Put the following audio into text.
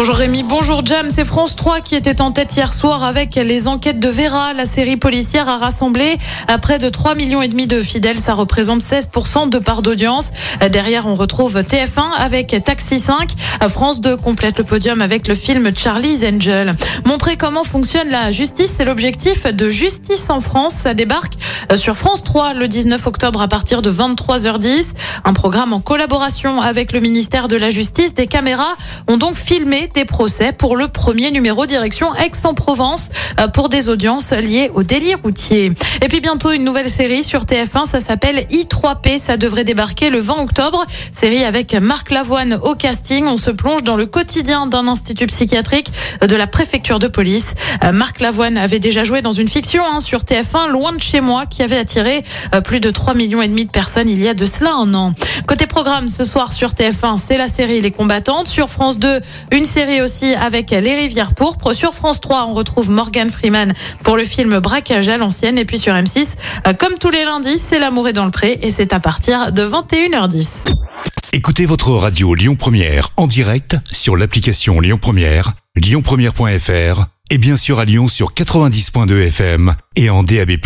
Bonjour Rémi, bonjour Jam. C'est France 3 qui était en tête hier soir avec les enquêtes de Vera. La série policière a rassemblé à près de 3 millions et demi de fidèles. Ça représente 16% de part d'audience. Derrière, on retrouve TF1 avec Taxi 5. France 2 complète le podium avec le film Charlie's Angel. Montrer comment fonctionne la justice, c'est l'objectif de Justice en France. Ça débarque sur France 3 le 19 octobre à partir de 23h10. Un programme en collaboration avec le ministère de la Justice. Des caméras ont donc filmé des procès pour le premier numéro direction Aix-en-Provence euh, pour des audiences liées au délit routier. Et puis bientôt une nouvelle série sur TF1, ça s'appelle I3P, ça devrait débarquer le 20 octobre. Série avec Marc Lavoine au casting, on se plonge dans le quotidien d'un institut psychiatrique de la préfecture de police. Euh, Marc Lavoine avait déjà joué dans une fiction hein, sur TF1, Loin de chez moi, qui avait attiré euh, plus de 3 millions et demi de personnes il y a de cela un an. Côté programme, ce soir sur TF1, c'est la série Les Combattantes. Sur France 2, une série aussi avec Les Rivières Pourpres. Sur France 3, on retrouve Morgan Freeman pour le film Braquage à l'ancienne. Et puis sur M6, euh, comme tous les lundis, c'est L'amour est dans le pré et c'est à partir de 21h10. Écoutez votre radio Lyon Première en direct sur l'application Lyon Première, lyonpremière.fr et bien sûr à Lyon sur 90.2 FM et en DAB+.